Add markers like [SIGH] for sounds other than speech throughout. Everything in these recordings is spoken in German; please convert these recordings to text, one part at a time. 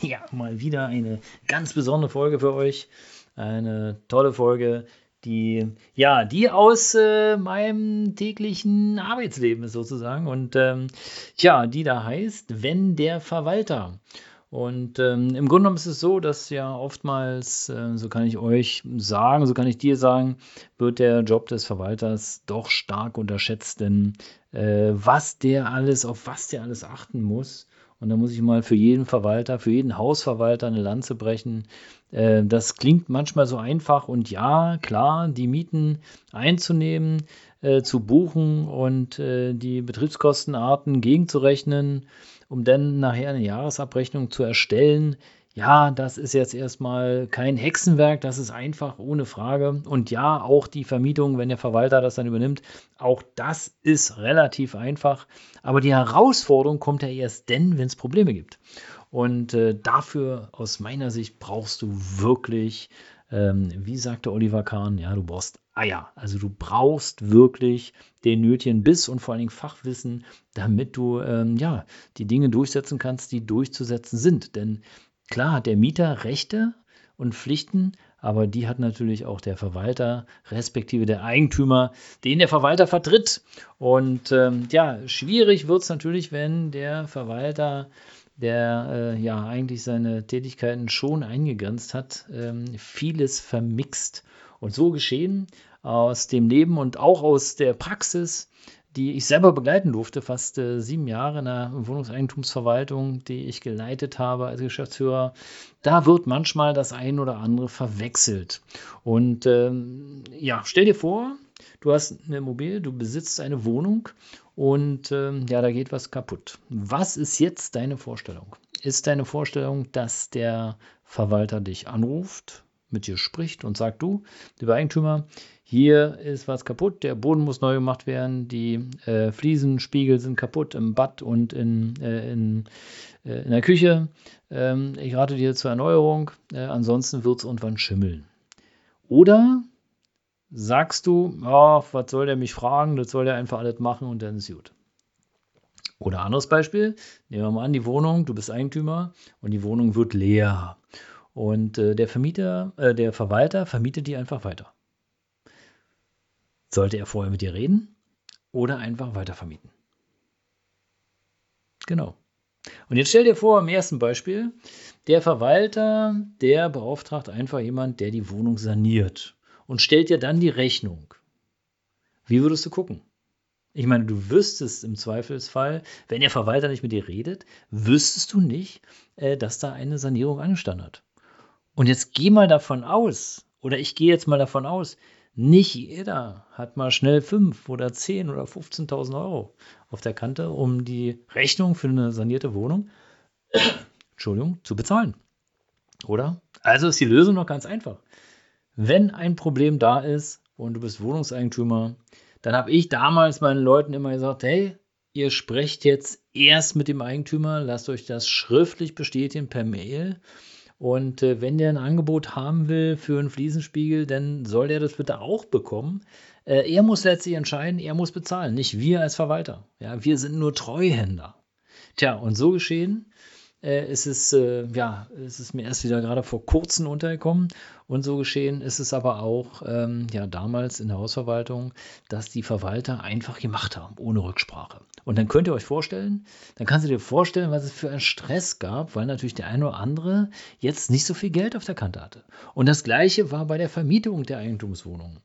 [LAUGHS] ja, mal wieder eine ganz besondere Folge für euch. Eine tolle Folge, die, ja, die aus äh, meinem täglichen Arbeitsleben ist sozusagen. Und ähm, ja, die da heißt, wenn der Verwalter. Und ähm, im Grunde genommen ist es so, dass ja oftmals, äh, so kann ich euch sagen, so kann ich dir sagen, wird der Job des Verwalters doch stark unterschätzt, denn äh, was der alles, auf was der alles achten muss, und da muss ich mal für jeden Verwalter, für jeden Hausverwalter eine Lanze brechen. Äh, das klingt manchmal so einfach und ja, klar, die Mieten einzunehmen, äh, zu buchen und äh, die Betriebskostenarten gegenzurechnen, um dann nachher eine Jahresabrechnung zu erstellen. Ja, das ist jetzt erstmal kein Hexenwerk, das ist einfach ohne Frage. Und ja, auch die Vermietung, wenn der Verwalter das dann übernimmt, auch das ist relativ einfach. Aber die Herausforderung kommt ja erst dann, wenn es Probleme gibt. Und äh, dafür, aus meiner Sicht, brauchst du wirklich, ähm, wie sagte Oliver Kahn, ja, du brauchst Eier. Also du brauchst wirklich den nötigen Biss und vor allen Dingen Fachwissen, damit du ähm, ja, die Dinge durchsetzen kannst, die durchzusetzen sind. Denn Klar hat der Mieter Rechte und Pflichten, aber die hat natürlich auch der Verwalter, respektive der Eigentümer, den der Verwalter vertritt. Und ähm, ja, schwierig wird es natürlich, wenn der Verwalter, der äh, ja eigentlich seine Tätigkeiten schon eingegrenzt hat, ähm, vieles vermixt. Und so geschehen aus dem Leben und auch aus der Praxis die ich selber begleiten durfte, fast äh, sieben Jahre in der Wohnungseigentumsverwaltung, die ich geleitet habe als Geschäftsführer. Da wird manchmal das ein oder andere verwechselt. Und ähm, ja, stell dir vor, du hast eine Immobilie, du besitzt eine Wohnung und ähm, ja, da geht was kaputt. Was ist jetzt deine Vorstellung? Ist deine Vorstellung, dass der Verwalter dich anruft, mit dir spricht und sagt, du, lieber Eigentümer, hier ist was kaputt, der Boden muss neu gemacht werden, die äh, Fliesenspiegel sind kaputt im Bad und in, äh, in, äh, in der Küche. Ähm, ich rate dir zur Erneuerung, äh, ansonsten wird es irgendwann schimmeln. Oder sagst du, oh, was soll der mich fragen, das soll der einfach alles machen und dann ist gut. Oder anderes Beispiel, nehmen wir mal an, die Wohnung, du bist Eigentümer und die Wohnung wird leer. Und äh, der Vermieter, äh, der Verwalter vermietet die einfach weiter. Sollte er vorher mit dir reden oder einfach weitervermieten? Genau. Und jetzt stell dir vor, im ersten Beispiel, der Verwalter, der beauftragt einfach jemand, der die Wohnung saniert und stellt dir dann die Rechnung. Wie würdest du gucken? Ich meine, du wüsstest im Zweifelsfall, wenn der Verwalter nicht mit dir redet, wüsstest du nicht, äh, dass da eine Sanierung angestanden hat. Und jetzt geh mal davon aus, oder ich gehe jetzt mal davon aus, nicht jeder hat mal schnell 5 oder 10 oder 15.000 Euro auf der Kante, um die Rechnung für eine sanierte Wohnung [COUGHS] Entschuldigung, zu bezahlen. Oder? Also ist die Lösung noch ganz einfach. Wenn ein Problem da ist und du bist Wohnungseigentümer, dann habe ich damals meinen Leuten immer gesagt, hey, ihr sprecht jetzt erst mit dem Eigentümer, lasst euch das schriftlich bestätigen per Mail und äh, wenn der ein Angebot haben will für einen Fliesenspiegel, dann soll der das bitte auch bekommen. Äh, er muss letztlich entscheiden, er muss bezahlen, nicht wir als Verwalter. Ja, wir sind nur Treuhänder. Tja, und so geschehen äh, ist es, äh, ja, ist es mir erst wieder gerade vor kurzem untergekommen. Und so geschehen ist es aber auch ähm, ja, damals in der Hausverwaltung, dass die Verwalter einfach gemacht haben, ohne Rücksprache. Und dann könnt ihr euch vorstellen, dann kannst du dir vorstellen, was es für einen Stress gab, weil natürlich der eine oder andere jetzt nicht so viel Geld auf der Kante hatte. Und das gleiche war bei der Vermietung der Eigentumswohnungen.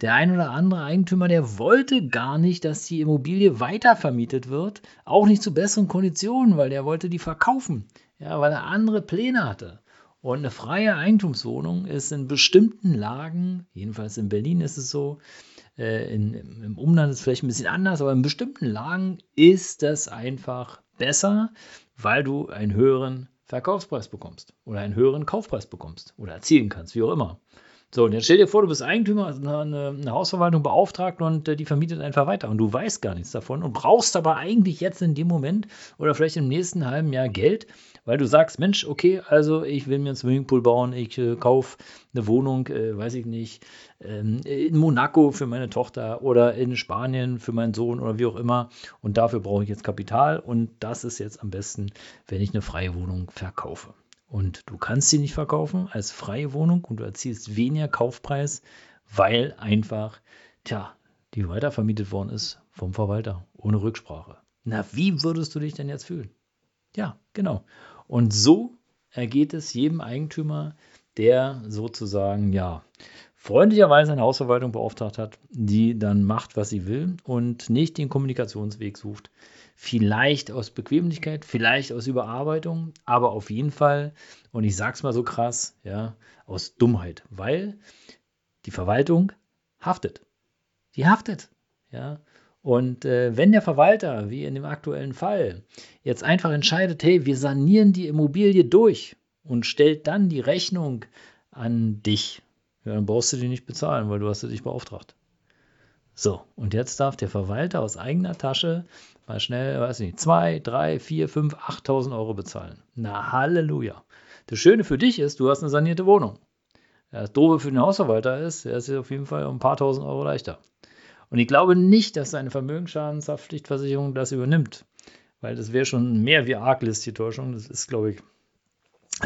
Der ein oder andere Eigentümer, der wollte gar nicht, dass die Immobilie weitervermietet wird, auch nicht zu besseren Konditionen, weil der wollte die verkaufen, ja, weil er andere Pläne hatte. Und eine freie Eigentumswohnung ist in bestimmten Lagen, jedenfalls in Berlin ist es so, äh, in, Im Umland ist es vielleicht ein bisschen anders, aber in bestimmten Lagen ist das einfach besser, weil du einen höheren Verkaufspreis bekommst oder einen höheren Kaufpreis bekommst oder erzielen kannst, wie auch immer. So, und jetzt stell dir vor, du bist Eigentümer, also eine, eine Hausverwaltung beauftragt und äh, die vermietet einfach weiter. Und du weißt gar nichts davon und brauchst aber eigentlich jetzt in dem Moment oder vielleicht im nächsten halben Jahr Geld, weil du sagst, Mensch, okay, also ich will mir einen Swimmingpool bauen, ich äh, kaufe eine Wohnung, äh, weiß ich nicht, ähm, in Monaco für meine Tochter oder in Spanien für meinen Sohn oder wie auch immer. Und dafür brauche ich jetzt Kapital und das ist jetzt am besten, wenn ich eine freie Wohnung verkaufe und du kannst sie nicht verkaufen als freie Wohnung und du erzielst weniger Kaufpreis, weil einfach, tja, die weitervermietet worden ist vom Verwalter ohne Rücksprache. Na, wie würdest du dich denn jetzt fühlen? Ja, genau. Und so ergeht es jedem Eigentümer, der sozusagen, ja, freundlicherweise eine Hausverwaltung beauftragt hat, die dann macht, was sie will und nicht den Kommunikationsweg sucht, Vielleicht aus Bequemlichkeit, vielleicht aus Überarbeitung, aber auf jeden Fall, und ich sag's mal so krass, ja, aus Dummheit, weil die Verwaltung haftet. Die haftet, ja. Und äh, wenn der Verwalter, wie in dem aktuellen Fall, jetzt einfach entscheidet, hey, wir sanieren die Immobilie durch und stellt dann die Rechnung an dich, ja, dann brauchst du die nicht bezahlen, weil du hast dich beauftragt. So, und jetzt darf der Verwalter aus eigener Tasche mal schnell, weiß ich nicht, 2, 3, 4, 5, 8.000 Euro bezahlen. Na, Halleluja. Das Schöne für dich ist, du hast eine sanierte Wohnung. Das Doofe für den Hausverwalter ist, er ist auf jeden Fall um ein paar tausend Euro leichter. Und ich glaube nicht, dass seine Vermögensschadenshaftpflichtversicherung das übernimmt. Weil das wäre schon mehr wie Arglist-Täuschung. Das ist, glaube ich,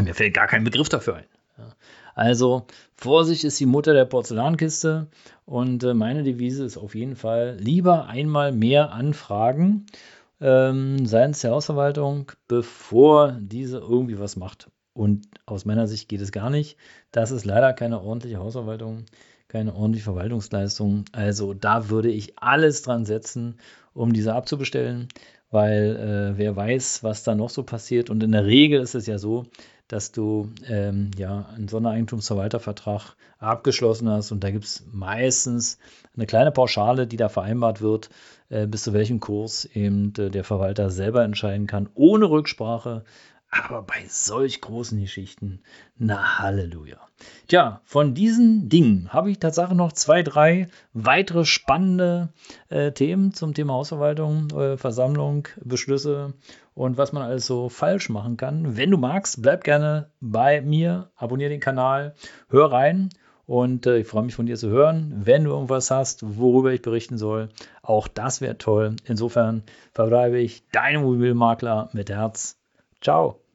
mir fällt gar kein Begriff dafür ein. Also Vorsicht ist die Mutter der Porzellankiste und äh, meine Devise ist auf jeden Fall lieber einmal mehr anfragen ähm, seitens der Hausverwaltung, bevor diese irgendwie was macht. Und aus meiner Sicht geht es gar nicht. Das ist leider keine ordentliche Hausverwaltung, keine ordentliche Verwaltungsleistung. Also da würde ich alles dran setzen, um diese abzubestellen, weil äh, wer weiß, was da noch so passiert. Und in der Regel ist es ja so, dass du ähm, ja einen Sondereigentumsverwaltervertrag abgeschlossen hast und da gibt es meistens eine kleine Pauschale, die da vereinbart wird, äh, bis zu welchem Kurs eben äh, der Verwalter selber entscheiden kann, ohne Rücksprache aber bei solch großen Geschichten, na Halleluja. Tja, von diesen Dingen habe ich tatsächlich noch zwei, drei weitere spannende äh, Themen zum Thema Hausverwaltung, äh, Versammlung, Beschlüsse und was man alles so falsch machen kann. Wenn du magst, bleib gerne bei mir, abonniere den Kanal, hör rein. Und äh, ich freue mich von dir zu hören. Wenn du irgendwas hast, worüber ich berichten soll, auch das wäre toll. Insofern verbleibe ich dein Immobilienmakler mit Herz. Ciao.